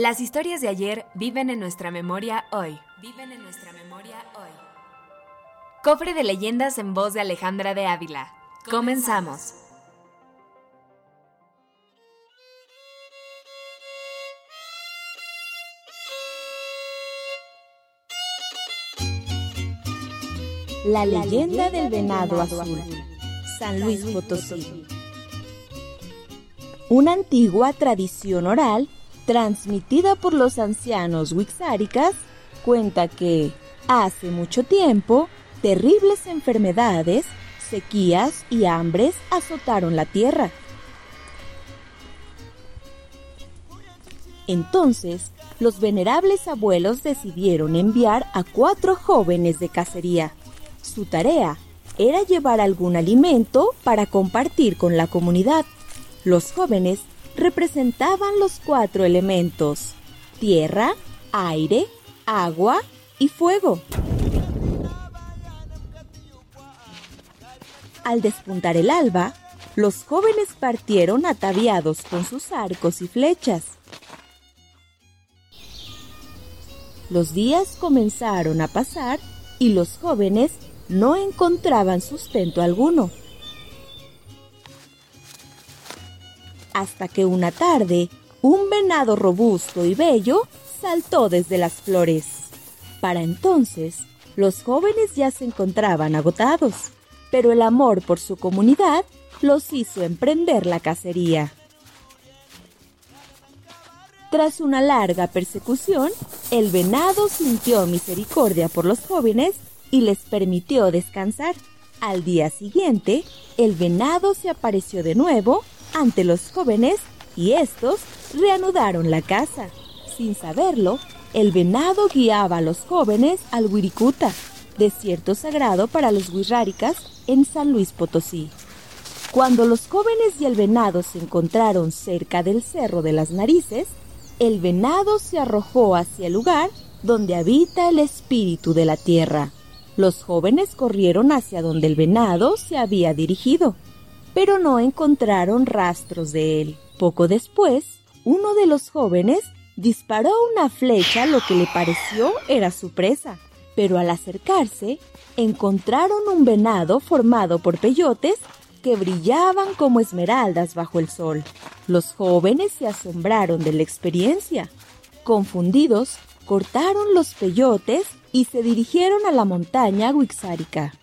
Las historias de ayer viven en nuestra memoria hoy. Viven en nuestra memoria hoy. Cofre de leyendas en voz de Alejandra de Ávila. Comenzamos. La leyenda del venado azul. San Luis Potosí. Una antigua tradición oral transmitida por los ancianos wixáricas cuenta que hace mucho tiempo terribles enfermedades, sequías y hambres azotaron la tierra. Entonces, los venerables abuelos decidieron enviar a cuatro jóvenes de cacería. Su tarea era llevar algún alimento para compartir con la comunidad. Los jóvenes representaban los cuatro elementos, tierra, aire, agua y fuego. Al despuntar el alba, los jóvenes partieron ataviados con sus arcos y flechas. Los días comenzaron a pasar y los jóvenes no encontraban sustento alguno. Hasta que una tarde, un venado robusto y bello saltó desde las flores. Para entonces, los jóvenes ya se encontraban agotados, pero el amor por su comunidad los hizo emprender la cacería. Tras una larga persecución, el venado sintió misericordia por los jóvenes y les permitió descansar. Al día siguiente, el venado se apareció de nuevo ante los jóvenes y estos reanudaron la caza. Sin saberlo, el venado guiaba a los jóvenes al Wirikuta, desierto sagrado para los wixárikas en San Luis Potosí. Cuando los jóvenes y el venado se encontraron cerca del Cerro de las Narices, el venado se arrojó hacia el lugar donde habita el espíritu de la tierra. Los jóvenes corrieron hacia donde el venado se había dirigido, pero no encontraron rastros de él. Poco después, uno de los jóvenes disparó una flecha lo que le pareció era su presa, pero al acercarse encontraron un venado formado por peyotes que brillaban como esmeraldas bajo el sol. Los jóvenes se asombraron de la experiencia. Confundidos, cortaron los peyotes y se dirigieron a la montaña Wixárika.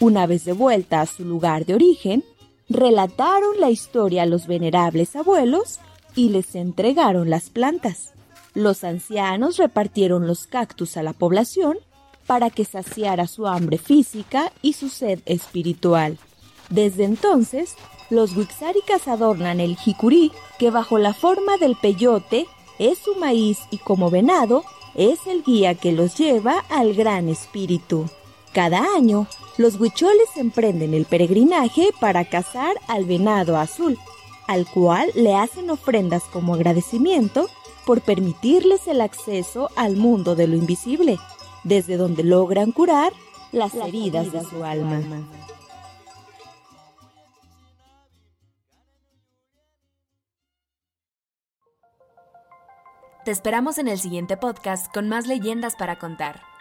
Una vez de vuelta a su lugar de origen, relataron la historia a los venerables abuelos y les entregaron las plantas. Los ancianos repartieron los cactus a la población para que saciara su hambre física y su sed espiritual. Desde entonces, los wixáricas adornan el jicurí, que bajo la forma del peyote es su maíz y como venado es el guía que los lleva al gran espíritu. Cada año, los huicholes emprenden el peregrinaje para cazar al venado azul, al cual le hacen ofrendas como agradecimiento por permitirles el acceso al mundo de lo invisible, desde donde logran curar las, heridas, de su alma. Te esperamos en el siguiente podcast con más leyendas para contar.